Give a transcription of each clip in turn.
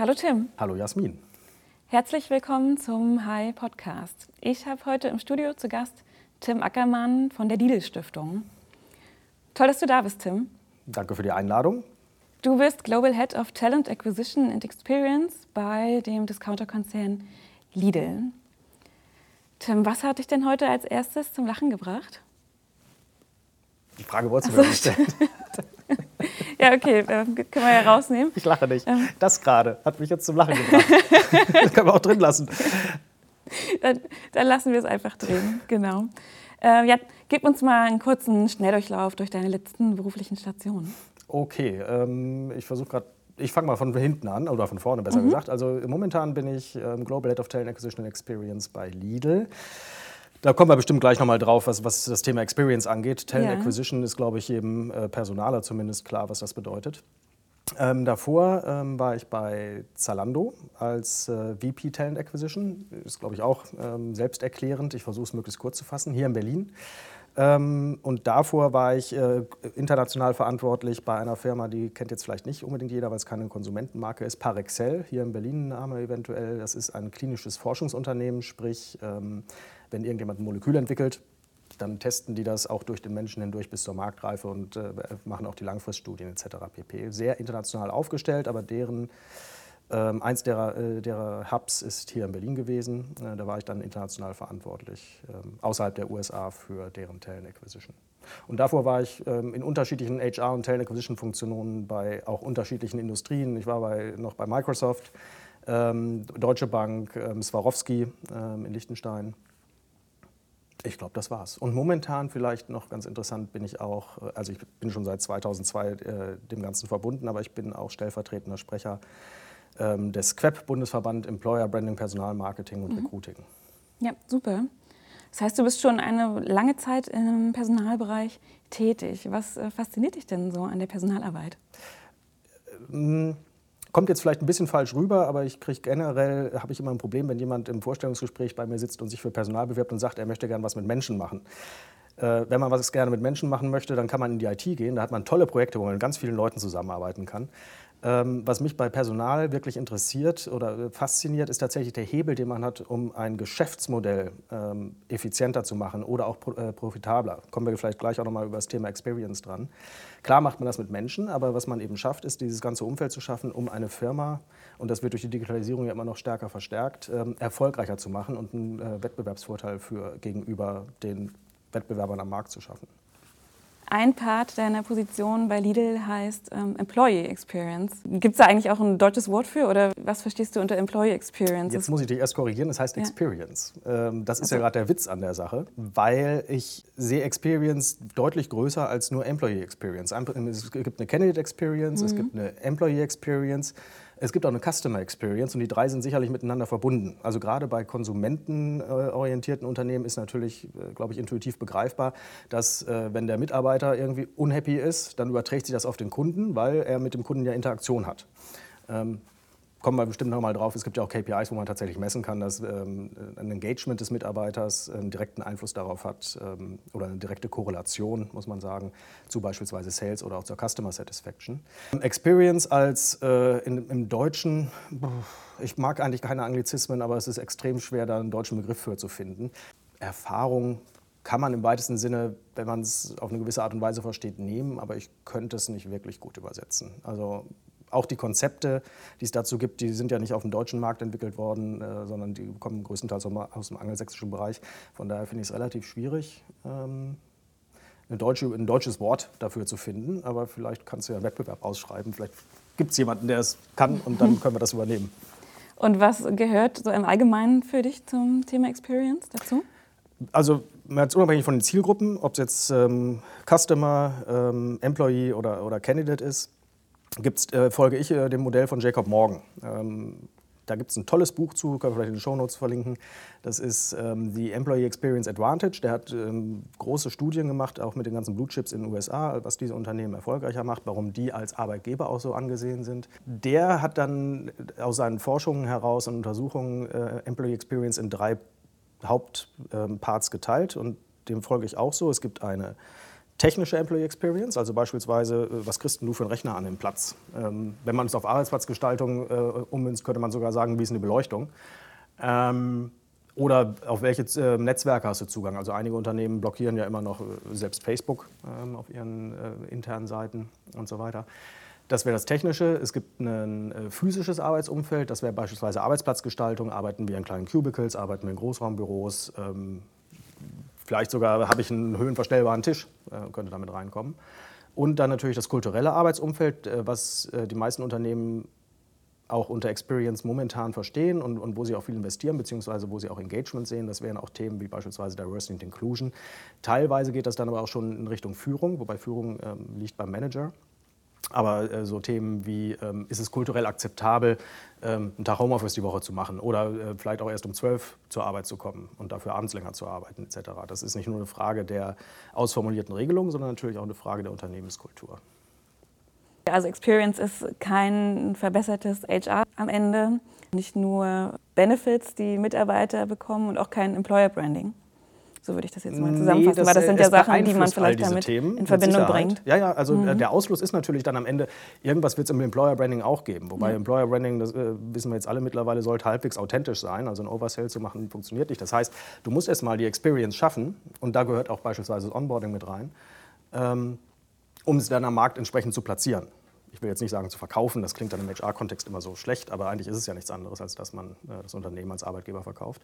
Hallo Tim. Hallo Jasmin. Herzlich willkommen zum Hi Podcast. Ich habe heute im Studio zu Gast Tim Ackermann von der Lidl Stiftung. Toll, dass du da bist, Tim. Danke für die Einladung. Du bist Global Head of Talent Acquisition and Experience bei dem Discounter-Konzern Lidl. Tim, was hat dich denn heute als erstes zum Lachen gebracht? Die Frage wolltest du mir nicht stellen. ja, okay, äh, können wir ja rausnehmen. Ich lache nicht. Ähm. Das gerade hat mich jetzt zum Lachen gebracht. das können wir auch drin lassen. Dann, dann lassen wir es einfach drin, genau. Äh, ja, gib uns mal einen kurzen Schnelldurchlauf durch deine letzten beruflichen Stationen. Okay, ähm, ich versuche gerade ich fange mal von hinten an, oder von vorne besser mhm. gesagt. Also momentan bin ich ähm, Global Head of Talent Acquisition and Experience bei Lidl. Da kommen wir bestimmt gleich nochmal drauf, was, was das Thema Experience angeht. Talent ja. Acquisition ist, glaube ich, jedem äh, Personaler zumindest klar, was das bedeutet. Ähm, davor ähm, war ich bei Zalando als äh, VP Talent Acquisition. Ist, glaube ich, auch ähm, selbsterklärend. Ich versuche es möglichst kurz zu fassen. Hier in Berlin. Ähm, und davor war ich äh, international verantwortlich bei einer Firma, die kennt jetzt vielleicht nicht unbedingt jeder, weil es keine Konsumentenmarke ist, Parexel, hier in Berlin Name eventuell. Das ist ein klinisches Forschungsunternehmen, sprich, ähm, wenn irgendjemand ein Molekül entwickelt, dann testen die das auch durch den Menschen hindurch bis zur Marktreife und äh, machen auch die Langfriststudien etc. pp. Sehr international aufgestellt, aber deren ähm, eins derer, äh, derer, Hubs ist hier in Berlin gewesen. Äh, da war ich dann international verantwortlich, ähm, außerhalb der USA für deren Talent Acquisition. Und davor war ich ähm, in unterschiedlichen HR- und Talent Acquisition-Funktionen bei auch unterschiedlichen Industrien. Ich war bei, noch bei Microsoft, ähm, Deutsche Bank, ähm, Swarovski ähm, in Liechtenstein. Ich glaube, das war's. Und momentan vielleicht noch ganz interessant bin ich auch, äh, also ich bin schon seit 2002 äh, dem Ganzen verbunden, aber ich bin auch stellvertretender Sprecher ähm, des QEP, Bundesverband Employer Branding, Personalmarketing und mhm. Recruiting. Ja, super. Das heißt, du bist schon eine lange Zeit im Personalbereich tätig. Was äh, fasziniert dich denn so an der Personalarbeit? Ähm, kommt jetzt vielleicht ein bisschen falsch rüber, aber ich kriege generell, habe ich immer ein Problem, wenn jemand im Vorstellungsgespräch bei mir sitzt und sich für Personal bewirbt und sagt, er möchte gerne was mit Menschen machen. Äh, wenn man was gerne mit Menschen machen möchte, dann kann man in die IT gehen. Da hat man tolle Projekte, wo man mit ganz vielen Leuten zusammenarbeiten kann. Ähm, was mich bei Personal wirklich interessiert oder fasziniert, ist tatsächlich der Hebel, den man hat, um ein Geschäftsmodell ähm, effizienter zu machen oder auch äh, profitabler. Kommen wir vielleicht gleich auch nochmal über das Thema Experience dran. Klar macht man das mit Menschen, aber was man eben schafft, ist dieses ganze Umfeld zu schaffen, um eine Firma, und das wird durch die Digitalisierung ja immer noch stärker verstärkt, ähm, erfolgreicher zu machen und einen äh, Wettbewerbsvorteil für, gegenüber den Wettbewerbern am Markt zu schaffen. Ein Part deiner Position bei Lidl heißt ähm, Employee Experience. Gibt es da eigentlich auch ein deutsches Wort für oder was verstehst du unter Employee Experience? Jetzt muss ich dich erst korrigieren, das heißt ja. Experience. Ähm, das ist also. ja gerade der Witz an der Sache, weil ich sehe Experience deutlich größer als nur Employee Experience. Es gibt eine Candidate Experience, mhm. es gibt eine Employee Experience. Es gibt auch eine Customer Experience und die drei sind sicherlich miteinander verbunden. Also gerade bei konsumentenorientierten Unternehmen ist natürlich, äh, glaube ich, intuitiv begreifbar, dass äh, wenn der Mitarbeiter irgendwie unhappy ist, dann überträgt sich das auf den Kunden, weil er mit dem Kunden ja Interaktion hat. Kommen wir bestimmt noch mal drauf. Es gibt ja auch KPIs, wo man tatsächlich messen kann, dass ähm, ein Engagement des Mitarbeiters einen direkten Einfluss darauf hat ähm, oder eine direkte Korrelation, muss man sagen, zu beispielsweise Sales oder auch zur Customer Satisfaction. Experience als äh, in, im Deutschen, ich mag eigentlich keine Anglizismen, aber es ist extrem schwer, da einen deutschen Begriff für zu finden. Erfahrung kann man im weitesten Sinne, wenn man es auf eine gewisse Art und Weise versteht, nehmen, aber ich könnte es nicht wirklich gut übersetzen. Also auch die Konzepte, die es dazu gibt, die sind ja nicht auf dem deutschen Markt entwickelt worden, äh, sondern die kommen größtenteils aus dem angelsächsischen Bereich. Von daher finde ich es relativ schwierig, ähm, deutsche, ein deutsches Wort dafür zu finden. Aber vielleicht kannst du ja einen Wettbewerb ausschreiben. Vielleicht gibt es jemanden, der es kann und dann können wir das übernehmen. Und was gehört so im Allgemeinen für dich zum Thema Experience dazu? Also jetzt unabhängig von den Zielgruppen, ob es jetzt ähm, Customer, ähm, Employee oder, oder Candidate ist, gibt's, äh, folge ich äh, dem Modell von Jacob Morgan. Ähm, da gibt es ein tolles Buch zu, können wir vielleicht in den Show Notes verlinken. Das ist ähm, die Employee Experience Advantage. Der hat ähm, große Studien gemacht, auch mit den ganzen Blue Chips in den USA, was diese Unternehmen erfolgreicher macht, warum die als Arbeitgeber auch so angesehen sind. Der hat dann aus seinen Forschungen heraus und Untersuchungen äh, Employee Experience in drei Hauptparts ähm, geteilt und dem folge ich auch so. Es gibt eine technische Employee Experience, also beispielsweise, äh, was kriegst du für einen Rechner an dem Platz? Ähm, wenn man es auf Arbeitsplatzgestaltung äh, ummünzt, könnte man sogar sagen, wie ist eine Beleuchtung? Ähm, oder auf welche äh, Netzwerke hast du Zugang? Also einige Unternehmen blockieren ja immer noch äh, selbst Facebook ähm, auf ihren äh, internen Seiten und so weiter. Das wäre das Technische. Es gibt ein äh, physisches Arbeitsumfeld. Das wäre beispielsweise Arbeitsplatzgestaltung. Arbeiten wir in kleinen Cubicles, arbeiten wir in Großraumbüros. Vielleicht sogar habe ich einen höhenverstellbaren Tisch, äh, könnte damit reinkommen. Und dann natürlich das kulturelle Arbeitsumfeld, äh, was äh, die meisten Unternehmen auch unter Experience momentan verstehen und, und, wo sie auch viel investieren, beziehungsweise wo sie auch Engagement sehen. Das wären auch Themen wie beispielsweise Diversity and Inclusion. Teilweise geht das dann aber auch schon in Richtung Führung, wobei Führung ähm, liegt beim Manager. Aber äh, so Themen wie, ähm, ist es kulturell akzeptabel, ähm, einen Tag Homeoffice die Woche zu machen oder äh, vielleicht auch erst um zwölf zur Arbeit zu kommen und dafür abends länger zu arbeiten etc. Das ist nicht nur eine Frage der ausformulierten Regelungen, sondern natürlich auch eine Frage der Unternehmenskultur. Also Experience ist kein verbessertes HR am Ende, nicht nur Benefits, die Mitarbeiter bekommen und auch kein Employer Branding. So würde ich das jetzt mal zusammenfassen, nee, das, weil das sind ja Sachen, die man vielleicht damit Themen, in Verbindung bringt. Ja, ja, also äh, mhm. der Ausschluss ist natürlich dann am Ende, irgendwas wird es im Employer Branding auch geben. Wobei mhm. Employer Branding, das äh, wissen wir jetzt alle mittlerweile, sollte halbwegs authentisch sein. Also ein Oversell zu machen funktioniert nicht. Das heißt, du musst erstmal die Experience schaffen und da gehört auch beispielsweise das Onboarding mit rein, ähm, um es dann am Markt entsprechend zu platzieren. Ich will jetzt nicht sagen zu verkaufen, das klingt dann im HR-Kontext immer so schlecht, aber eigentlich ist es ja nichts anderes, als dass man äh, das Unternehmen als Arbeitgeber verkauft.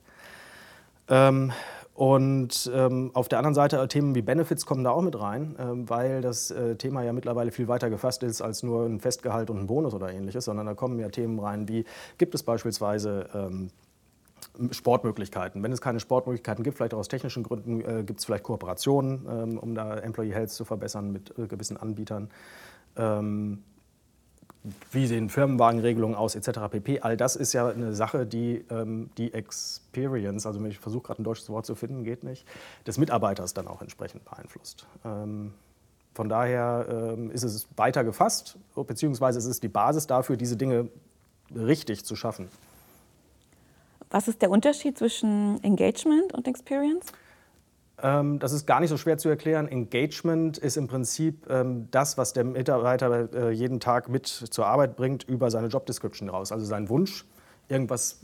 Ähm, und ähm, auf der anderen Seite äh, Themen wie Benefits kommen da auch mit rein, ähm, weil das äh, Thema ja mittlerweile viel weiter gefasst ist als nur ein Festgehalt und ein Bonus oder ähnliches, sondern da kommen ja Themen rein wie, gibt es beispielsweise ähm, Sportmöglichkeiten. Wenn es keine Sportmöglichkeiten gibt, vielleicht auch aus technischen Gründen, äh, gibt es vielleicht Kooperationen, ähm, um da Employee Health zu verbessern mit äh, gewissen Anbietern. Wie sehen Firmenwagenregelungen aus, etc. pp. All das ist ja eine Sache, die ähm, die Experience, also ich versuche gerade ein deutsches Wort zu finden, geht nicht, des Mitarbeiters dann auch entsprechend beeinflusst. Ähm, von daher ähm, ist es weiter gefasst, beziehungsweise es ist die Basis dafür, diese Dinge richtig zu schaffen. Was ist der Unterschied zwischen Engagement und Experience? Ähm, das ist gar nicht so schwer zu erklären. Engagement ist im Prinzip ähm, das, was der Mitarbeiter äh, jeden Tag mit zur Arbeit bringt, über seine Job Description raus. Also sein Wunsch, irgendwas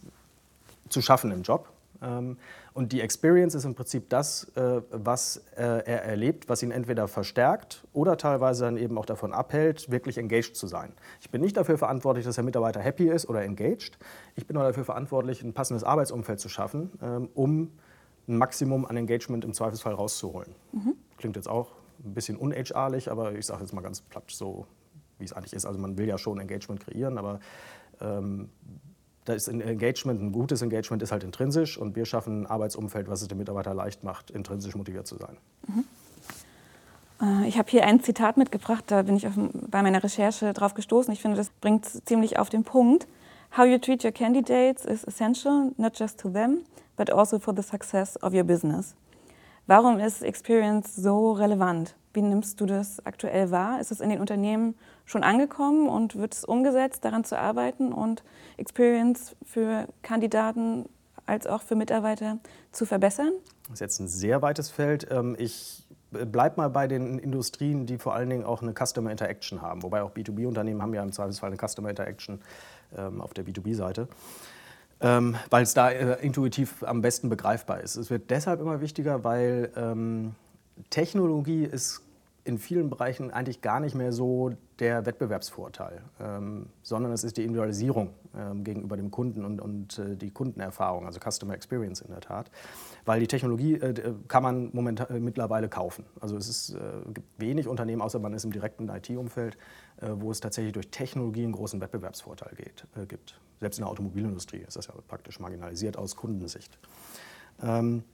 zu schaffen im Job. Ähm, und die Experience ist im Prinzip das, äh, was äh, er erlebt, was ihn entweder verstärkt oder teilweise dann eben auch davon abhält, wirklich engaged zu sein. Ich bin nicht dafür verantwortlich, dass der Mitarbeiter happy ist oder engaged. Ich bin nur dafür verantwortlich, ein passendes Arbeitsumfeld zu schaffen, um ein Maximum an Engagement im Zweifelsfall rauszuholen. Mhm. Klingt jetzt auch ein bisschen un-HR-lich, aber ich sage jetzt mal ganz platt so, wie es eigentlich ist. Also man will ja schon Engagement kreieren, aber ähm, da ist ein Engagement, ein gutes Engagement ist halt intrinsisch und wir schaffen ein Arbeitsumfeld, was es dem Mitarbeiter leicht macht, intrinsisch motiviert zu sein. Mhm. Äh, ich habe hier ein Zitat mitgebracht, da bin ich auf, bei meiner Recherche drauf gestoßen. Ich finde, das bringt ziemlich auf den Punkt. How you treat your candidates is essential, not just to them, but also for the success of your business. Warum ist Experience so relevant? Wie nimmst du das aktuell wahr? Ist es in den Unternehmen schon angekommen und wird es umgesetzt, daran zu arbeiten und Experience für Kandidaten als auch für Mitarbeiter zu verbessern? Das ist jetzt ein sehr weites Feld. Ähm, ich bleibe mal bei den Industrien, die vor allen Dingen auch eine Customer Interaction haben. Wobei auch B2B-Unternehmen haben ja im Zweifelsfall eine Customer Interaction auf der B2B-Seite ähm, weil es da äh, intuitiv am besten begreifbar ist. Es wird deshalb immer wichtiger, weil ähm, Technologie ist in vielen Bereichen eigentlich gar nicht mehr so der Wettbewerbsvorteil, ähm, sondern es ist die Individualisierung ähm, gegenüber dem Kunden und, und äh, die Kundenerfahrung, also Customer Experience in der Tat. Weil die Technologie äh, kann man momentan, äh, mittlerweile kaufen. Also es ist, äh, gibt wenig Unternehmen, außer man ist im direkten IT-Umfeld, äh, wo es tatsächlich durch Technologie einen großen Wettbewerbsvorteil geht, äh, gibt. Selbst in der Automobilindustrie ist das ja praktisch marginalisiert aus Kundensicht. Ähm,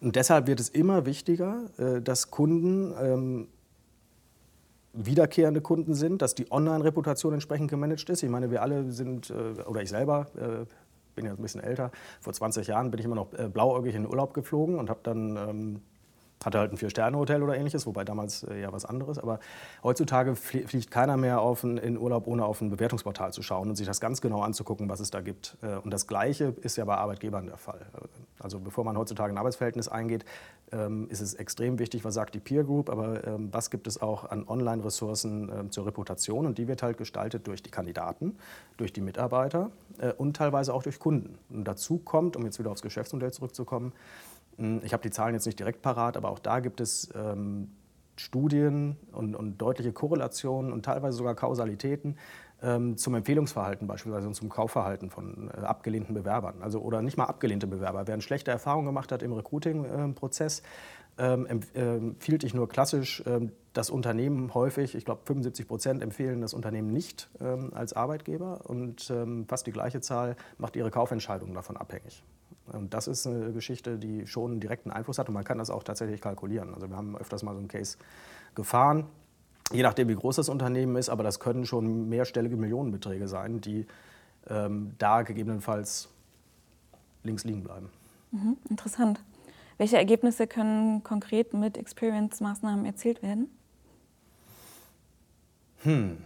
und deshalb wird es immer wichtiger, äh, dass Kunden ähm, wiederkehrende Kunden sind, dass die Online-Reputation entsprechend gemanagt ist. Ich meine, wir alle sind, äh, oder ich selber, äh, bin ja ein bisschen älter, vor 20 Jahren bin ich immer noch blauäugig in den Urlaub geflogen und habe dann ähm, hatte halt ein Vier-Sterne-Hotel oder ähnliches, wobei damals äh, ja was anderes. Aber heutzutage fliegt keiner mehr auf ein, in Urlaub, ohne auf ein Bewertungsportal zu schauen und sich das ganz genau anzugucken, was es da gibt. Äh, und das Gleiche ist ja bei Arbeitgebern der Fall. Also bevor man heutzutage ein Arbeitsverhältnis eingeht, ähm, ist es extrem wichtig, was sagt die Peer Group, aber ähm, was gibt es auch an Online-Ressourcen ähm, zur Reputation und die wird halt gestaltet durch die Kandidaten, durch die Mitarbeiter äh, und teilweise auch durch Kunden. Und dazu kommt, um jetzt wieder aufs Geschäftsmodell zurückzukommen, ich habe die Zahlen jetzt nicht direkt parat, aber auch da gibt es Studien und, und deutliche Korrelationen und teilweise sogar Kausalitäten ähm, zum Empfehlungsverhalten beispielsweise und zum Kaufverhalten von äh, abgelehnten Bewerbern. Also, oder nicht mal abgelehnte Bewerber. Wer eine schlechte Erfahrung gemacht hat im Recruiting-Prozess, ähm, empfiehlt ich nur klassisch ähm, das Unternehmen häufig, ich glaube 75 Prozent empfehlen das Unternehmen nicht ähm, als Arbeitgeber und ähm, fast die gleiche Zahl macht ihre Kaufentscheidung davon abhängig. Und das ist eine Geschichte, die schon einen direkten Einfluss hat und man kann das auch tatsächlich kalkulieren. Also wir haben öfters mal so einen Case gefahren, je nachdem wie groß das Unternehmen ist, aber das können schon mehrstellige Millionenbeträge sein, die ähm, da gegebenenfalls links liegen bleiben. Mhm, interessant. Welche Ergebnisse können konkret mit Experience-Maßnahmen erzielt werden? Hm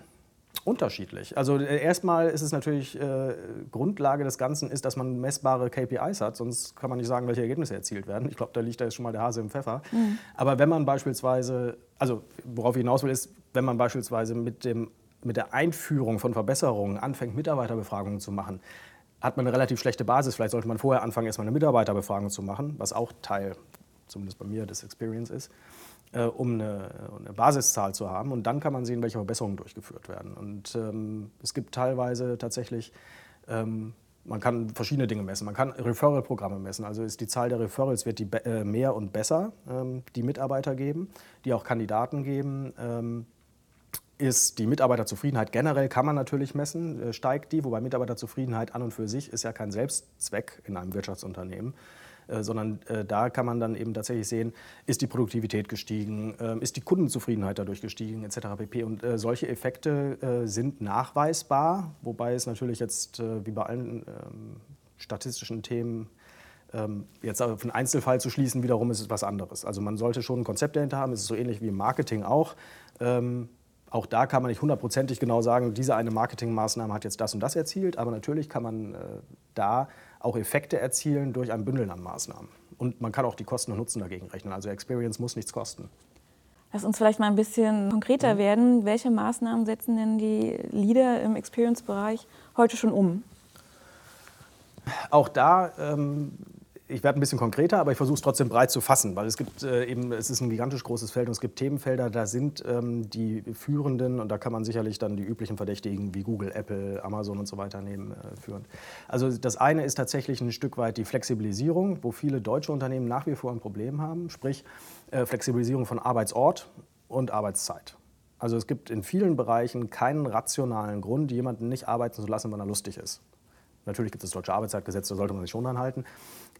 unterschiedlich. Also äh, erstmal ist es natürlich äh, Grundlage des Ganzen ist, dass man messbare KPIs hat, sonst kann man nicht sagen, welche Ergebnisse erzielt werden. Ich glaube, da liegt da jetzt schon mal der Hase im Pfeffer. Mhm. Aber wenn man beispielsweise, also worauf ich hinaus will, ist, wenn man beispielsweise mit, dem, mit der Einführung von Verbesserungen anfängt, Mitarbeiterbefragungen zu machen, hat man eine relativ schlechte Basis. Vielleicht sollte man vorher anfangen, erstmal eine Mitarbeiterbefragung zu machen, was auch Teil, zumindest bei mir, des Experience ist äh, um eine, eine, Basiszahl zu haben. Und dann kann man sehen, welche Verbesserungen durchgeführt werden. Und ähm, es gibt teilweise tatsächlich, ähm, man kann verschiedene Dinge messen. Man kann Referral-Programme messen. Also ist die Zahl der Referrals wird die äh, mehr und besser, ähm, die Mitarbeiter geben, die auch Kandidaten geben. Ähm, ist die Mitarbeiterzufriedenheit generell kann man natürlich messen, äh, steigt die, wobei Mitarbeiterzufriedenheit an und für sich ist ja kein Selbstzweck in einem Wirtschaftsunternehmen. Äh, sondern äh, da kann man dann eben tatsächlich sehen, ist die Produktivität gestiegen, äh, ist die Kundenzufriedenheit dadurch gestiegen, etc. pp. Und äh, solche Effekte sind nachweisbar, wobei es natürlich jetzt wie bei allen ähm, statistischen Themen ähm, Jetzt auf einen Einzelfall zu schließen, wiederum ist es was anderes. Also man sollte schon ein Konzept dahinter haben. Es ist so ähnlich wie im Marketing auch. Ähm, auch da kann man nicht hundertprozentig genau sagen, diese eine Marketingmaßnahme hat jetzt das und das erzielt, aber natürlich kann man äh, da auch Effekte erzielen durch ein Bündeln an Maßnahmen. Und man kann auch die Kosten und Nutzen dagegen rechnen. Also Experience muss nichts kosten. Lass uns vielleicht mal ein bisschen konkreter mhm. werden. Welche Maßnahmen setzen denn die Leader im Experience-Bereich heute schon um? Auch da ähm, ich werde ein bisschen konkreter, aber ich versuche es trotzdem breit zu fassen, weil es gibt äh, eben, es ist ein gigantisch großes Feld und es gibt Themenfelder, da sind ähm, die führenden und da kann man sicherlich dann die üblichen Verdächtigen wie Google, Apple, Amazon und so weiter nehmen, äh, führen. Also das eine ist tatsächlich ein Stück weit die Flexibilisierung, wo viele deutsche Unternehmen nach wie vor ein Problem haben, sprich äh, Flexibilisierung von Arbeitsort und Arbeitszeit. Also es gibt in vielen Bereichen keinen rationalen Grund, jemanden nicht arbeiten zu lassen, wenn er lustig ist. Natürlich gibt es das deutsche Arbeitszeitgesetz, da sollte man sich schon dran halten.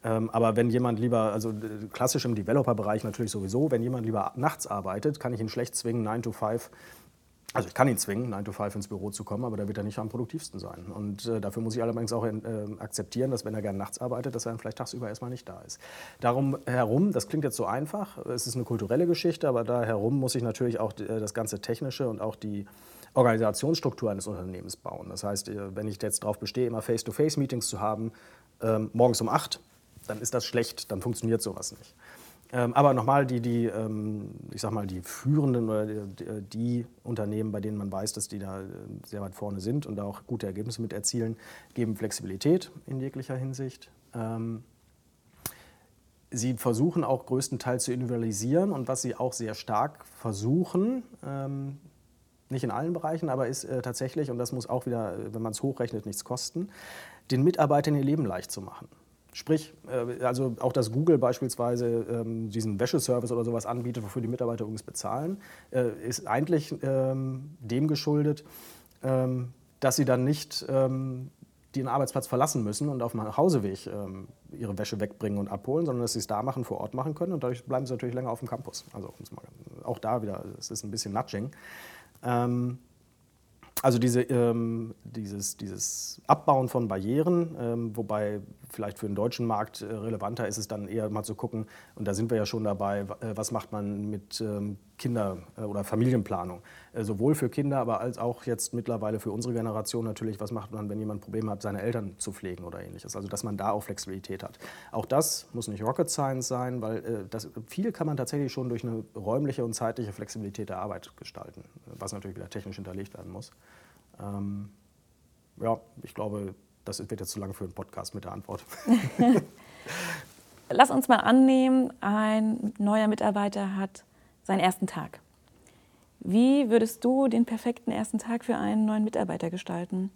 Ähm, aber wenn jemand lieber, also äh, klassisch im Developer-Bereich natürlich sowieso, wenn jemand lieber nachts arbeitet, kann ich ihn schlecht zwingen, 9 to 5 also ich kann ihn zwingen, 9 to 5 ins Büro zu kommen, aber da wird er nicht am produktivsten sein. Und äh, dafür muss ich allerdings auch äh, akzeptieren, dass wenn er gerne nachts arbeitet, dass er dann vielleicht tagsüber erstmal nicht da ist. Darum herum, das klingt jetzt so einfach, es ist eine kulturelle Geschichte, aber da herum muss ich natürlich auch äh, das ganze Technische und auch die Organisationsstruktur eines Unternehmens bauen. Das heißt, äh, wenn ich jetzt darauf bestehe, immer Face-to-Face-Meetings zu haben, ähm, morgens um 8, dann ist das schlecht, dann funktioniert sowas nicht. Ähm, aber nochmal, die, die, ähm, ich sag mal, die führenden oder die, die, Unternehmen, bei denen man weiß, dass die da äh, sehr weit vorne sind und da auch gute Ergebnisse mit erzielen, geben Flexibilität in jeglicher Hinsicht. Ähm, sie versuchen auch größtenteils zu individualisieren und was sie auch sehr stark versuchen, ähm, nicht in allen Bereichen, aber ist äh, tatsächlich, und das muss auch wieder, wenn man es hochrechnet, nichts kosten, den Mitarbeitern ihr Leben leicht zu machen. Sprich, äh, also auch dass Google beispielsweise ähm, diesen Wäscheservice oder sowas anbietet, wofür die Mitarbeiter übrigens bezahlen, äh, ist eigentlich ähm, dem geschuldet, ähm, dass sie dann nicht den Arbeitsplatz verlassen müssen und auf dem Hauseweg ihre Wäsche wegbringen und abholen, sondern dass sie es da machen, vor Ort machen können und dadurch bleiben sie natürlich länger auf dem Campus. Also auch da wieder, es ist ein bisschen Nudging. also diese, ähm, dieses, dieses Abbauen von Barrieren, ähm, wobei vielleicht für den deutschen Markt äh, relevanter ist es dann eher mal zu gucken, und da sind wir ja schon dabei, äh, was macht man mit ähm, Kinder- äh, oder Familienplanung. Sowohl für Kinder, aber als auch jetzt mittlerweile für unsere Generation natürlich, was macht man, wenn jemand Probleme hat, seine Eltern zu pflegen oder ähnliches. Also dass man da auch Flexibilität hat. Auch das muss nicht Rocket Science sein, weil das, viel kann man tatsächlich schon durch eine räumliche und zeitliche Flexibilität der Arbeit gestalten, was natürlich wieder technisch hinterlegt werden muss. Ähm, ja, ich glaube, das wird jetzt zu lang für einen Podcast mit der Antwort. Lass uns mal annehmen, ein neuer Mitarbeiter hat seinen ersten Tag. Wie würdest du den perfekten ersten Tag für einen neuen Mitarbeiter gestalten?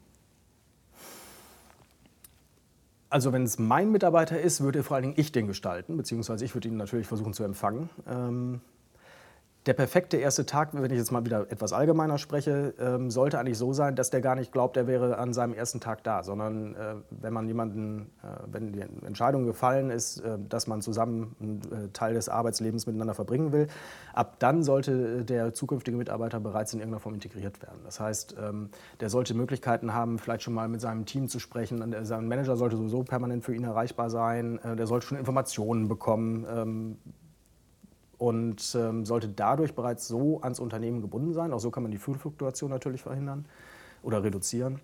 Also wenn es mein Mitarbeiter ist, würde vor allen Dingen ich den gestalten, beziehungsweise ich würde ihn natürlich versuchen zu empfangen. Ähm, der perfekte erste Tag, wenn ich jetzt mal wieder etwas allgemeiner spreche, ähm, sollte eigentlich so sein, dass der gar nicht glaubt, er wäre an seinem ersten Tag da, sondern äh, wenn man jemanden, äh, wenn die Entscheidung gefallen ist, äh, dass man zusammen einen äh, Teil des Arbeitslebens miteinander verbringen will, ab dann sollte der zukünftige Mitarbeiter bereits in irgendeiner Form integriert werden. Das heißt, ähm, der sollte Möglichkeiten haben, vielleicht schon mal mit seinem Team zu sprechen. Sein Manager sollte sowieso permanent für ihn erreichbar sein. Äh, der sollte schon Informationen bekommen ähm, und ähm, sollte dadurch bereits so ans Unternehmen gebunden sein. Auch so kann man die Fluktuation natürlich verhindern oder reduzieren.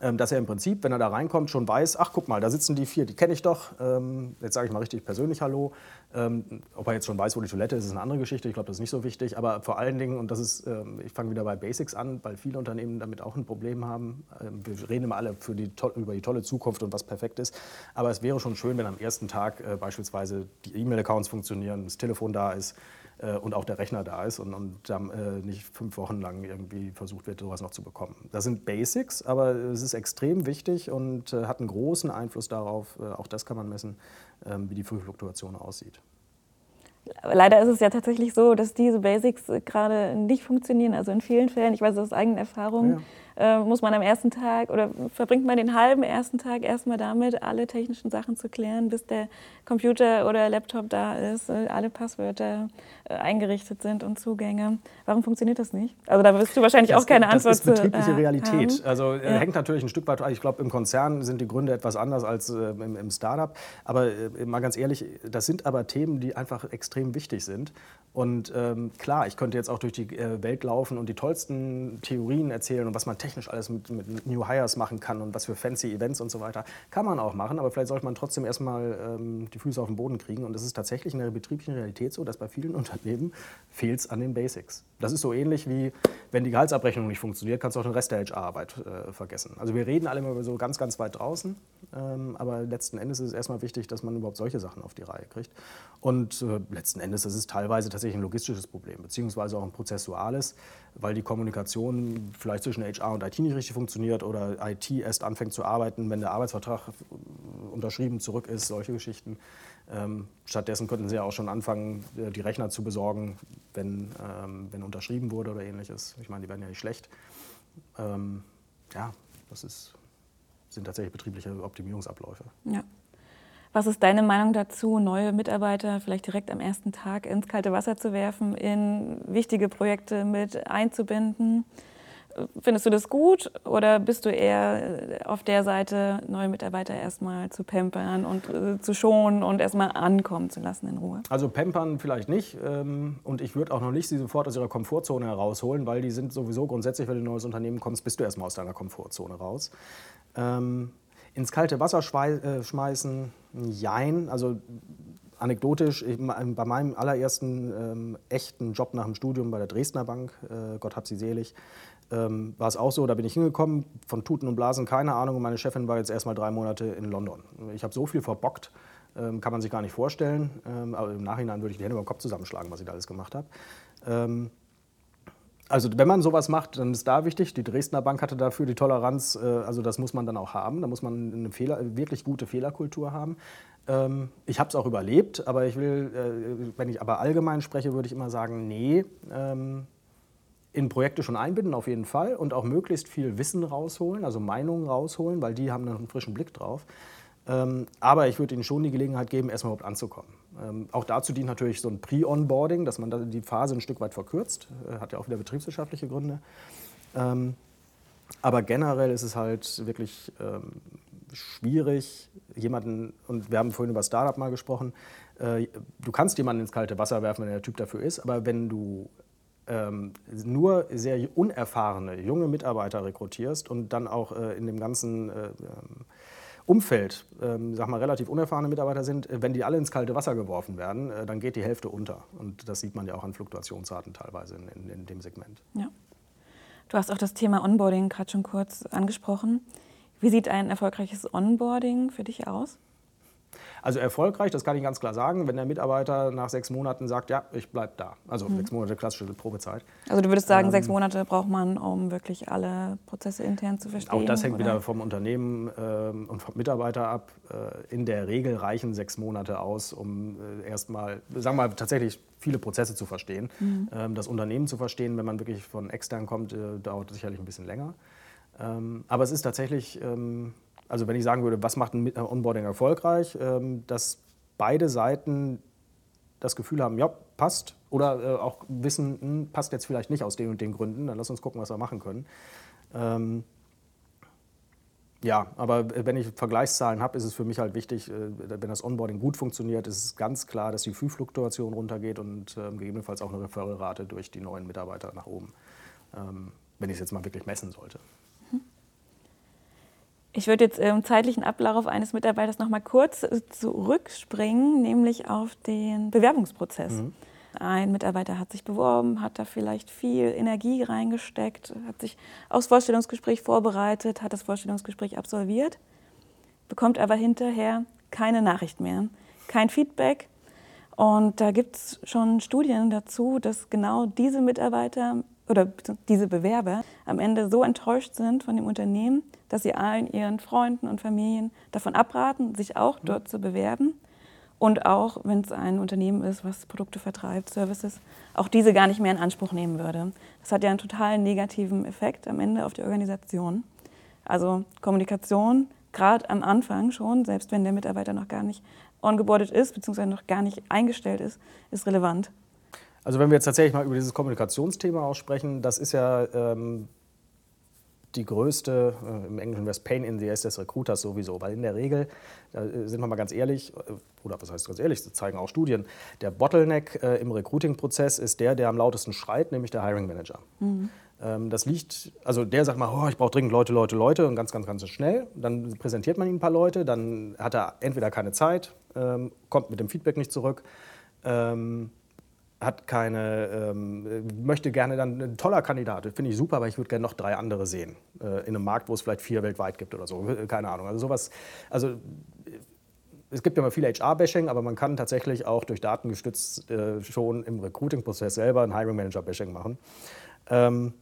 Ähm, dass er im Prinzip, wenn er da reinkommt, schon weiß, ach guck mal, da sitzen die vier, die kenne ich doch. Ähm, jetzt sage ich mal richtig persönlich Hallo. Ähm, ob er jetzt schon weiß, wo die Toilette ist, ist eine andere Geschichte. Ich glaube, das ist nicht so wichtig. Aber vor allen Dingen, und das ist, ich fange wieder bei Basics an, weil viele Unternehmen damit auch ein Problem haben. wir reden immer alle die, über die tolle Zukunft und was perfekt ist. Aber es wäre schon schön, wenn am ersten Tag äh, beispielsweise die E-Mail-Accounts funktionieren, das Telefon da ist äh, und auch der Rechner da ist und, und dann äh, nicht fünf Wochen lang irgendwie versucht wird, sowas noch zu bekommen. Das sind Basics, aber es ist extrem wichtig und äh, hat einen großen Einfluss darauf, äh, auch das kann man messen, ähm, wie die Frühfluktuation aussieht. Leider ist es ja tatsächlich so, dass diese Basics gerade nicht funktionieren. Also in vielen Fällen, ich weiß aus eigener Erfahrung, ja äh, muss man am ersten Tag oder verbringt man den halben ersten Tag erstmal damit, alle technischen Sachen zu klären, bis der Computer oder Laptop da ist, äh, alle Passwörter äh, eingerichtet sind und Zugänge. Warum funktioniert das nicht? Also da wirst du wahrscheinlich das, auch keine Antwort Das ist betriebliche zu, Realität. Haben. Also ja. hängt natürlich ein Stück weit, ich glaube im Konzern sind die Gründe etwas anders als im, im Startup. Aber mal ganz ehrlich, das sind aber Themen, die einfach extrem wichtig sind. Und ähm, klar, ich könnte jetzt auch durch die Welt laufen und die tollsten Theorien erzählen und was man technisch alles mit, mit, New Hires machen kann und was für fancy Events und so weiter, kann man auch machen. Aber vielleicht sollte man trotzdem erstmal ähm, die Füße auf den Boden kriegen. Und es ist tatsächlich in der betrieblichen Realität so, dass bei vielen Unternehmen fehlt es an den Basics. Das ist so ähnlich wie, wenn die Gehaltsabrechnung nicht funktioniert, kannst du auch den Rest der HR-Arbeit äh, vergessen. Also wir reden alle immer so ganz, ganz weit draußen. Ähm, aber letzten Endes ist es erstmal wichtig, dass man überhaupt solche Sachen auf die Reihe kriegt. Und äh, letzten Endes ist es teilweise tatsächlich ein logistisches Problem, beziehungsweise auch ein prozessuales, weil die Kommunikation vielleicht zwischen HR und IT nicht richtig funktioniert oder IT erst anfängt zu arbeiten, wenn der Arbeitsvertrag unterschrieben zurück ist, solche Geschichten. Ähm, stattdessen könnten Sie ja auch schon anfangen, äh, die Rechner zu besorgen, wenn, ähm, wenn unterschrieben wurde oder ähnliches. Ich meine, die werden ja nicht schlecht. Ähm, ja, das ist, sind tatsächlich betriebliche Optimierungsabläufe. Ja. Was ist deine Meinung dazu, neue Mitarbeiter vielleicht direkt am ersten Tag ins kalte Wasser zu werfen, in wichtige Projekte mit einzubinden? Findest du das gut oder bist du eher auf der Seite, neue Mitarbeiter erstmal zu pampern und äh, zu schonen und erstmal ankommen zu lassen in Ruhe? Also pampern vielleicht nicht. Ähm, und ich würde auch noch nicht sie sofort aus ihrer Komfortzone herausholen, weil die sind sowieso grundsätzlich, wenn du in ein neues Unternehmen kommst, bist du erstmal aus deiner Komfortzone raus. Ähm, ins kalte Wasser äh, schmeißen, jein. Also anekdotisch, bei meinem allerersten ähm, echten Job nach dem Studium bei der Dresdner Bank, äh, Gott hab sie selig, ähm, war es auch so, da bin ich hingekommen, von Tuten und Blasen keine Ahnung und meine Chefin war jetzt erst mal drei Monate in London. Ich habe so viel verbockt, ähm, kann man sich gar nicht vorstellen, ähm, aber im Nachhinein würde ich die Hände über den Kopf zusammenschlagen, was ich da alles gemacht habe. Also wenn man sowas macht, dann ist da wichtig, die Dresdner Bank hatte dafür die Toleranz, äh, also das muss man dann auch haben, da muss man eine Fehler, wirklich gute Fehlerkultur haben. Ähm, ich habe es auch überlebt, aber ich will, äh, wenn ich aber allgemein spreche, würde ich immer sagen, nee, ähm, in Projekte schon einbinden auf jeden Fall und auch möglichst viel Wissen rausholen, also Meinungen rausholen, weil die haben einen frischen Blick drauf. Ähm, aber ich würde ihnen schon die Gelegenheit geben, erstmal überhaupt anzukommen. Ähm, auch dazu dient natürlich so ein Pre-Onboarding, dass man die Phase ein Stück weit verkürzt. Äh, hat ja auch wieder betriebswirtschaftliche Gründe. Ähm, Aber generell ist es halt wirklich schwierig, jemanden, und wir haben vorhin über Startup mal gesprochen, äh, du kannst jemanden ins kalte Wasser werfen, wenn der Typ dafür ist, aber wenn du ähm, nur sehr unerfahrene, junge Mitarbeiter rekrutierst und dann auch äh, in dem ganzen äh, Umfeld, ähm, sag mal, relativ unerfahrene Mitarbeiter sind, äh, wenn die alle ins kalte Wasser geworfen werden, äh, dann geht die Hälfte unter. Und das sieht man ja auch an Fluktuationsraten teilweise in, in, in dem Segment. Ja. Du hast auch das Thema Onboarding gerade schon kurz angesprochen. Wie sieht ein erfolgreiches Onboarding für dich aus? Also erfolgreich, das kann ich ganz klar sagen, wenn der Mitarbeiter nach sechs Monaten sagt, ja, ich bleibe da. Also mhm. sechs Monate klassische Probezeit. Also du würdest sagen, ähm, sechs Monate braucht man, um wirklich alle Prozesse intern zu verstehen? Auch das hängt oder? wieder vom Unternehmen ähm, und vom Mitarbeiter ab. Äh, in der Regel reichen sechs Monate aus, um äh, erstmal, sagen wir mal, tatsächlich viele Prozesse zu verstehen. Mhm. Ähm, das Unternehmen zu verstehen, wenn man wirklich von extern kommt, äh, dauert sicherlich ein bisschen länger. Ähm, aber es ist tatsächlich ähm, also wenn ich sagen würde, was macht ein Onboarding erfolgreich, ähm, dass beide Seiten das Gefühl haben, ja, passt, oder äh, auch wissen, hm, passt jetzt vielleicht nicht aus den und den Gründen, dann lass uns gucken, was wir machen können. Ähm, ja, aber wenn ich Vergleichszahlen habe, ist es für mich halt wichtig, äh, wenn das Onboarding gut funktioniert, ist es ganz klar, dass die Fee-Fluktuation runtergeht und äh, gegebenenfalls auch eine Referralrate durch die neuen Mitarbeiter nach oben, ähm, wenn ich es jetzt mal wirklich messen sollte. Ich würde jetzt im zeitlichen Ablauf eines Mitarbeiters noch mal kurz äh, zurückspringen, nämlich auf den Bewerbungsprozess. Mhm. Ein Mitarbeiter hat sich beworben, hat da vielleicht viel Energie reingesteckt, hat sich aufs Vorstellungsgespräch vorbereitet, hat das Vorstellungsgespräch absolviert, bekommt aber hinterher keine Nachricht mehr, kein Feedback. Und da gibt es schon Studien dazu, dass genau diese Mitarbeiter oder diese Bewerber am Ende so enttäuscht sind von dem Unternehmen, dass sie allen ihren Freunden und Familien davon abraten, sich auch mhm. dort zu bewerben. Und auch, wenn es ein Unternehmen ist, was Produkte vertreibt, Services, auch diese gar nicht mehr in Anspruch nehmen würde. Das hat ja einen total negativen Effekt am Ende auf die Organisation. Also Kommunikation, gerade am Anfang schon, selbst wenn der Mitarbeiter noch gar nicht ongeboardet ist, beziehungsweise noch gar nicht eingestellt ist, ist relevant. Also wenn wir jetzt tatsächlich mal über dieses Kommunikationsthema aussprechen, das ist ja ähm, die größte, äh, im Englischen wäre es Pain in the Ass des Recruiters sowieso, weil in der Regel, da äh, sind wir mal ganz ehrlich, äh, oder was heißt ganz ehrlich, das zeigen auch Studien, der Bottleneck äh, im Recruiting-Prozess ist der, der am lautesten schreit, nämlich der Hiring Manager. Mhm. Ähm, das liegt, also der sagt mal, oh, ich brauche dringend Leute, Leute, Leute und ganz, ganz, ganz schnell. Dann präsentiert man ihm ein paar Leute, dann hat er entweder keine Zeit, ähm, kommt mit dem Feedback nicht zurück. Ähm, hat keine, ähm, möchte gerne dann ein toller Kandidat, finde ich super, aber ich würde gerne noch drei andere sehen. Äh, in einem Markt, wo es vielleicht vier weltweit gibt oder so. Keine Ahnung. Also sowas, also es gibt ja immer viel HR-Bashing, aber man kann tatsächlich auch durch Daten gestützt äh, schon im Recruiting-Prozess selber ein Hiring-Manager-Bashing machen. Ähm,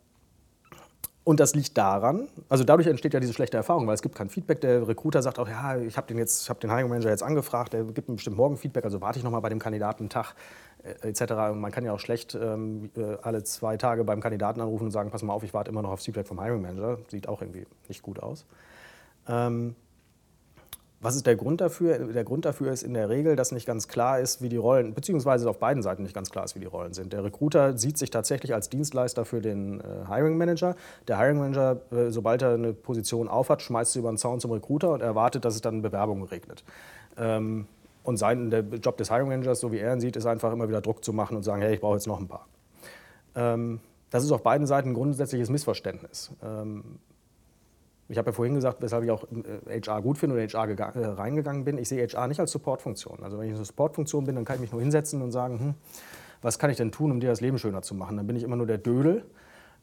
und das liegt daran, also dadurch entsteht ja diese schlechte Erfahrung, weil es gibt kein Feedback. Der Recruiter sagt auch, ja, ich habe den, jetzt, hab den Hiring Manager jetzt angefragt, der gibt mir bestimmt morgen Feedback, also warte ich nochmal bei dem Kandidaten einen Tag äh, etc. Und man kann ja auch schlecht ähm, äh, alle zwei Tage beim Kandidaten anrufen und sagen, pass mal auf, ich warte immer noch auf Feedback vom Hiring Manager. Sieht auch irgendwie nicht gut aus. Ähm, was ist der Grund dafür? Der Grund dafür ist in der Regel, dass nicht ganz klar ist, wie die Rollen, beziehungsweise auf beiden Seiten nicht ganz klar ist, wie die Rollen sind. Der Recruiter sieht sich tatsächlich als Dienstleister für den äh, Hiring Manager. Der Hiring Manager, äh, sobald er eine Position aufhat, schmeißt sie über den Zaun zum Recruiter und erwartet, dass es dann Bewerbungen regnet. Ähm, und sein, der Job des Hiring Managers, so wie er ihn sieht, ist einfach immer wieder Druck zu machen und sagen, hey, ich brauche jetzt noch ein paar. Ähm, das ist auf beiden Seiten ein grundsätzliches Missverständnis. Ähm, ich habe ja vorhin gesagt, weshalb ich auch HR äh, gut finde oder HR äh, reingegangen bin. Ich sehe HR nicht als Supportfunktion. Also wenn ich eine Supportfunktion bin, dann kann ich mich nur hinsetzen und sagen, hm, was kann ich denn tun, um dir das Leben schöner zu machen? Dann bin ich immer nur der Dödel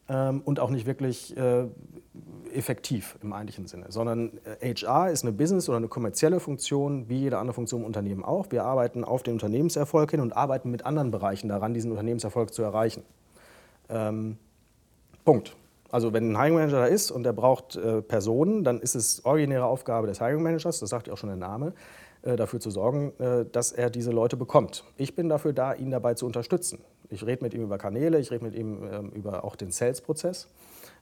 ähm, und auch nicht wirklich äh, effektiv im eigentlichen Sinne, sondern HR äh, ist eine Business- oder eine kommerzielle Funktion, wie jede andere Funktion im Unternehmen auch. Wir arbeiten auf den Unternehmenserfolg hin und arbeiten mit anderen Bereichen daran, diesen Unternehmenserfolg zu erreichen. Ähm, Punkt. Also wenn ein Hiring Manager da ist und er braucht äh, Personen, dann ist es originäre Aufgabe des Hiring Managers, das sagt ja auch schon der Name, äh, dafür zu sorgen, äh, dass er diese Leute bekommt. Ich bin dafür da, ihn dabei zu unterstützen. Ich rede mit ihm über Kanäle, ich rede mit ihm ähm, über auch den Sales-Prozess.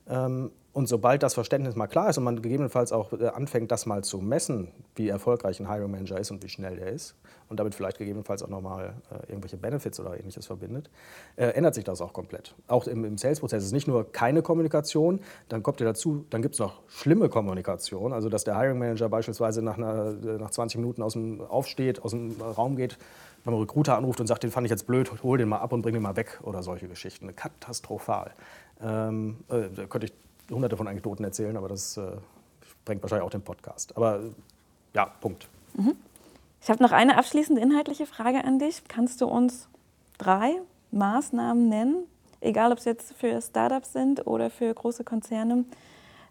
Ähm, und sobald das Verständnis mal klar ist und man gegebenenfalls auch äh, anfängt, das mal zu messen, wie erfolgreich ein Hiring Manager ist und wie schnell der ist und damit vielleicht gegebenenfalls auch nochmal äh, irgendwelche Benefits oder ähnliches verbindet, äh, ändert sich das auch komplett. Auch im, Sales-Prozess ist nicht nur keine Kommunikation, dann kommt ihr dazu, dann gibt es noch schlimme Kommunikation, also dass der Hiring Manager beispielsweise nach, einer, nach 20 Minuten aus dem, aufsteht, aus dem Raum geht, beim Recruiter anruft und sagt, den fand ich jetzt blöd, hol den mal ab und bring den mal weg oder solche Geschichten. Katastrophal. Ähm, äh, da könnte ich hunderte von Anekdoten erzählen, aber das äh, sprengt wahrscheinlich auch den Podcast. Aber ja, Punkt. Mhm. Ich habe noch eine abschließende inhaltliche Frage an dich. Kannst du uns drei Maßnahmen nennen, egal ob es jetzt für Startups sind oder für große Konzerne,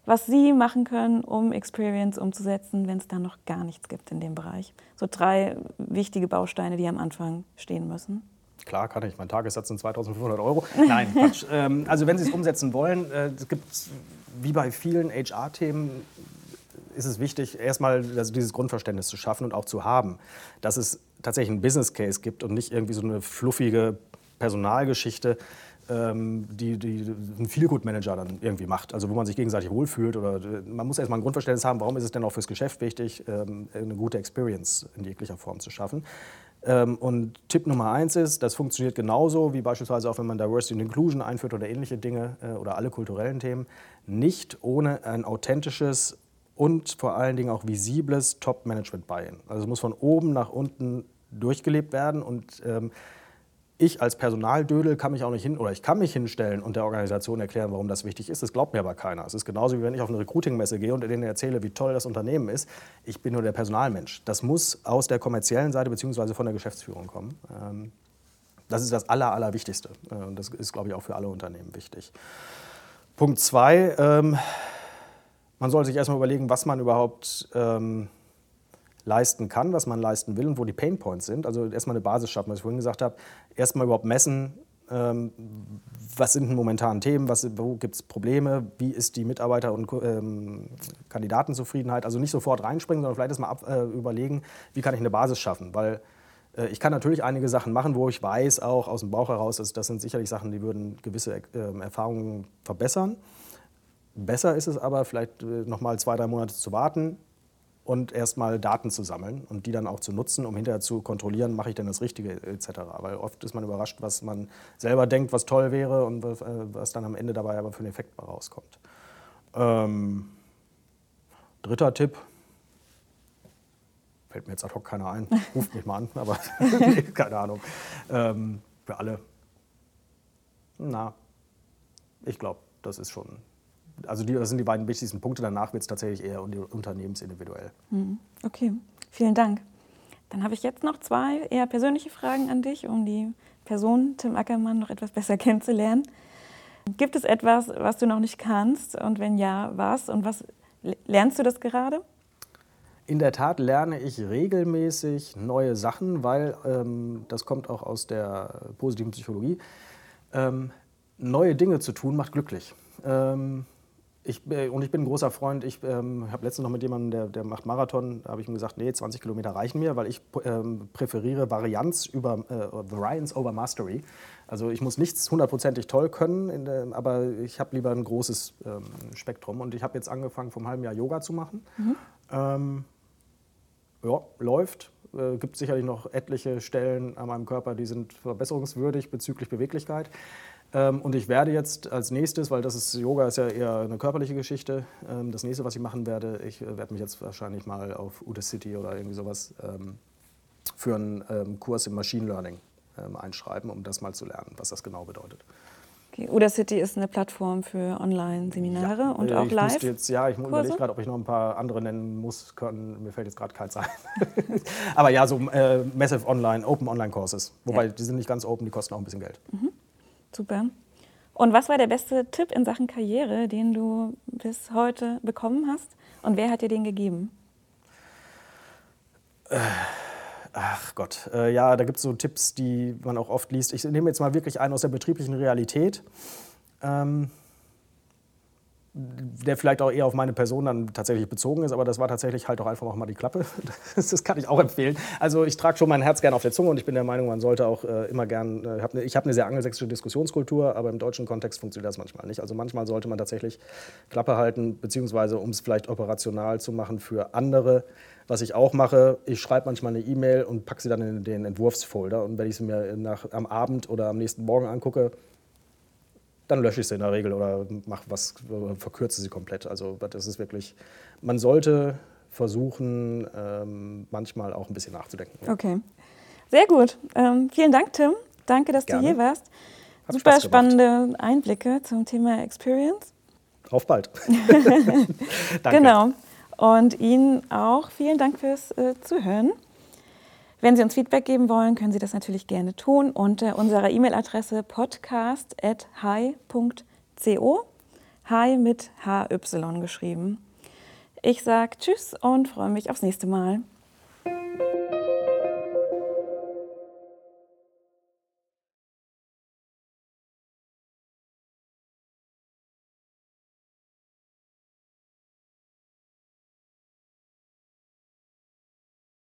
was sie machen können, um Experience umzusetzen, wenn es da noch gar nichts gibt in dem Bereich? So drei wichtige Bausteine, die am Anfang stehen müssen. Klar, kann ich. Mein Tagessatz sind 2500 Euro. Nein, Quatsch. ähm, also wenn Sie es umsetzen wollen, äh, es gibt wie bei vielen HR-Themen ist es wichtig, erstmal also dieses Grundverständnis zu schaffen und auch zu haben, dass es tatsächlich einen Business Case gibt und nicht irgendwie so eine fluffige Personalgeschichte, die, die ein Feelgood-Manager dann irgendwie macht, also wo man sich gegenseitig wohlfühlt. Oder man muss erstmal ein Grundverständnis haben, warum ist es denn auch fürs Geschäft wichtig, ähm, eine gute Experience in jeglicher Form zu schaffen. Ähm, und Tipp Nummer eins ist, das funktioniert genauso wie beispielsweise auch, wenn man Diversity and Inclusion einführt oder ähnliche Dinge äh, oder alle kulturellen Themen, nicht ohne ein authentisches und vor allen Dingen auch visibles Top-Management-Buy-in. Also es muss von oben nach unten durchgelebt werden und ähm, ich als Personaldödel kann mich auch nicht hin oder ich kann mich hinstellen und der Organisation erklären, warum das wichtig ist. Das glaubt mir aber keiner. Es ist genauso wie wenn ich auf eine Recruiting-Messe gehe und denen erzähle, wie toll das Unternehmen ist. Ich bin nur der Personalmensch. Das muss aus der kommerziellen Seite bzw. von der Geschäftsführung kommen. Ähm, das ist das Aller, Allerwichtigste. Äh, und das ist, glaube ich, auch für alle Unternehmen wichtig. Punkt zwei, ähm, man soll sich erstmal überlegen, was man überhaupt ähm, leisten kann, was man leisten will und wo die Pain Points sind. Also erstmal eine Basis schaffen, was ich vorhin gesagt habe. Erstmal überhaupt messen, ähm, was sind momentan Themen, was, wo gibt es Probleme, wie ist die Mitarbeiter- und ähm, Kandidatenzufriedenheit. Also nicht sofort reinspringen, sondern vielleicht erstmal äh, überlegen, wie kann ich eine Basis schaffen. Weil äh, ich kann natürlich einige Sachen machen, wo ich weiß, auch aus dem Bauch heraus, dass das sind sicherlich Sachen, die würden gewisse äh, Erfahrungen verbessern. Besser ist es aber, vielleicht äh, noch mal zwei, drei Monate zu warten, und erstmal Daten zu sammeln und die dann auch zu nutzen, um hinterher zu kontrollieren, mache ich denn das Richtige etc. Weil oft ist man überrascht, was man selber denkt, was toll wäre und was äh, dann am Ende dabei aber für einen Effekt rauskommt. Ähm, dritter Tipp, fällt mir jetzt ad hoc keiner ein, ruft mich mal an, aber keine Ahnung. Ähm, für alle. Na, ich glaube, das ist schon also die, das sind die beiden wichtigsten Punkte. Danach wird es tatsächlich eher unternehmensindividuell. Hm, okay, vielen Dank. Dann habe ich jetzt noch zwei eher persönliche Fragen an dich, um die Person Tim Ackermann noch etwas besser kennenzulernen. Gibt es etwas, was du noch nicht kannst? Und wenn ja, was? Und was lernst du das gerade? In der Tat lerne ich regelmäßig neue Sachen, weil ähm, das kommt auch aus der positiven Psychologie. Ähm, neue Dinge zu tun macht glücklich. Ähm, ich, äh, und ich bin ein großer Freund. Ich ähm, habe letztens noch mit jemandem, der, der macht Marathon, da habe ich ihm gesagt, nee, 20 Kilometer reichen mir, weil ich ähm, präferiere Varianz über äh, Variance over Mastery. Also ich muss nichts hundertprozentig toll können, der, aber ich habe lieber ein großes ähm, Spektrum. Und ich habe jetzt angefangen, vom halben Jahr Yoga zu machen. Mhm. Ähm, ja, läuft. Äh, gibt sicherlich noch etliche Stellen an meinem Körper, die sind verbesserungswürdig bezüglich Beweglichkeit. Ähm, und ich werde jetzt als nächstes, weil das ist Yoga ist ja eher eine körperliche Geschichte, ähm, das nächste, was ich machen werde, ich äh, werde mich jetzt wahrscheinlich mal auf Udacity oder irgendwie sowas ähm, für einen Kurs im Machine Learning einschreiben, um das mal zu lernen, was das genau bedeutet. Okay. Udacity ist eine Plattform für Online-Seminare ja, und auch ich live. Jetzt, ja, ich überlege gerade, ob ich noch ein paar andere nennen muss. Können. Mir fällt jetzt gerade keins ein. Aber ja, so äh, Massive Online, Open Online Courses. Wobei ja. die sind nicht ganz open, die kosten auch ein bisschen Geld. Mhm. Super. Und was war der beste Tipp in Sachen Karriere, den du bis heute bekommen hast? Und wer hat dir den gegeben? Äh, ach Gott, äh, ja, da gibt es so Tipps, die man auch oft liest. Ich nehme jetzt mal wirklich einen aus der betrieblichen Realität. Ähm, der vielleicht auch eher auf meine Person dann tatsächlich bezogen ist, aber das war tatsächlich halt auch einfach mal die Klappe. Das kann ich auch empfehlen. Also ich trage schon mein Herz gerne auf der Zunge und ich bin der Meinung, man sollte auch äh, immer gern, äh, hab ne, ich habe eine sehr angelsächsische Diskussionskultur, aber im deutschen Kontext funktioniert das manchmal nicht. Also manchmal sollte man tatsächlich Klappe halten, beziehungsweise um es vielleicht operational zu machen für andere, was ich auch mache, ich schreibe manchmal eine E-Mail und packe sie dann in den Entwurfsfolder. Und wenn ich sie mir nach, am Abend oder am nächsten Morgen angucke, dann lösche ich sie in der Regel oder mache was, verkürze sie komplett. Also das ist wirklich, man sollte versuchen, ähm, manchmal auch ein bisschen nachzudenken. Okay, sehr gut. Ähm, vielen Dank, Tim. Danke, dass Gerne. du hier warst. Hat Super spannende Einblicke zum Thema Experience. Auf bald. Danke. Genau. Und Ihnen auch vielen Dank fürs äh, Zuhören. Wenn Sie uns Feedback geben wollen, können Sie das natürlich gerne tun unter unserer E-Mail-Adresse podcast.hi.co. Hi mit HY geschrieben. Ich sage Tschüss und freue mich aufs nächste Mal.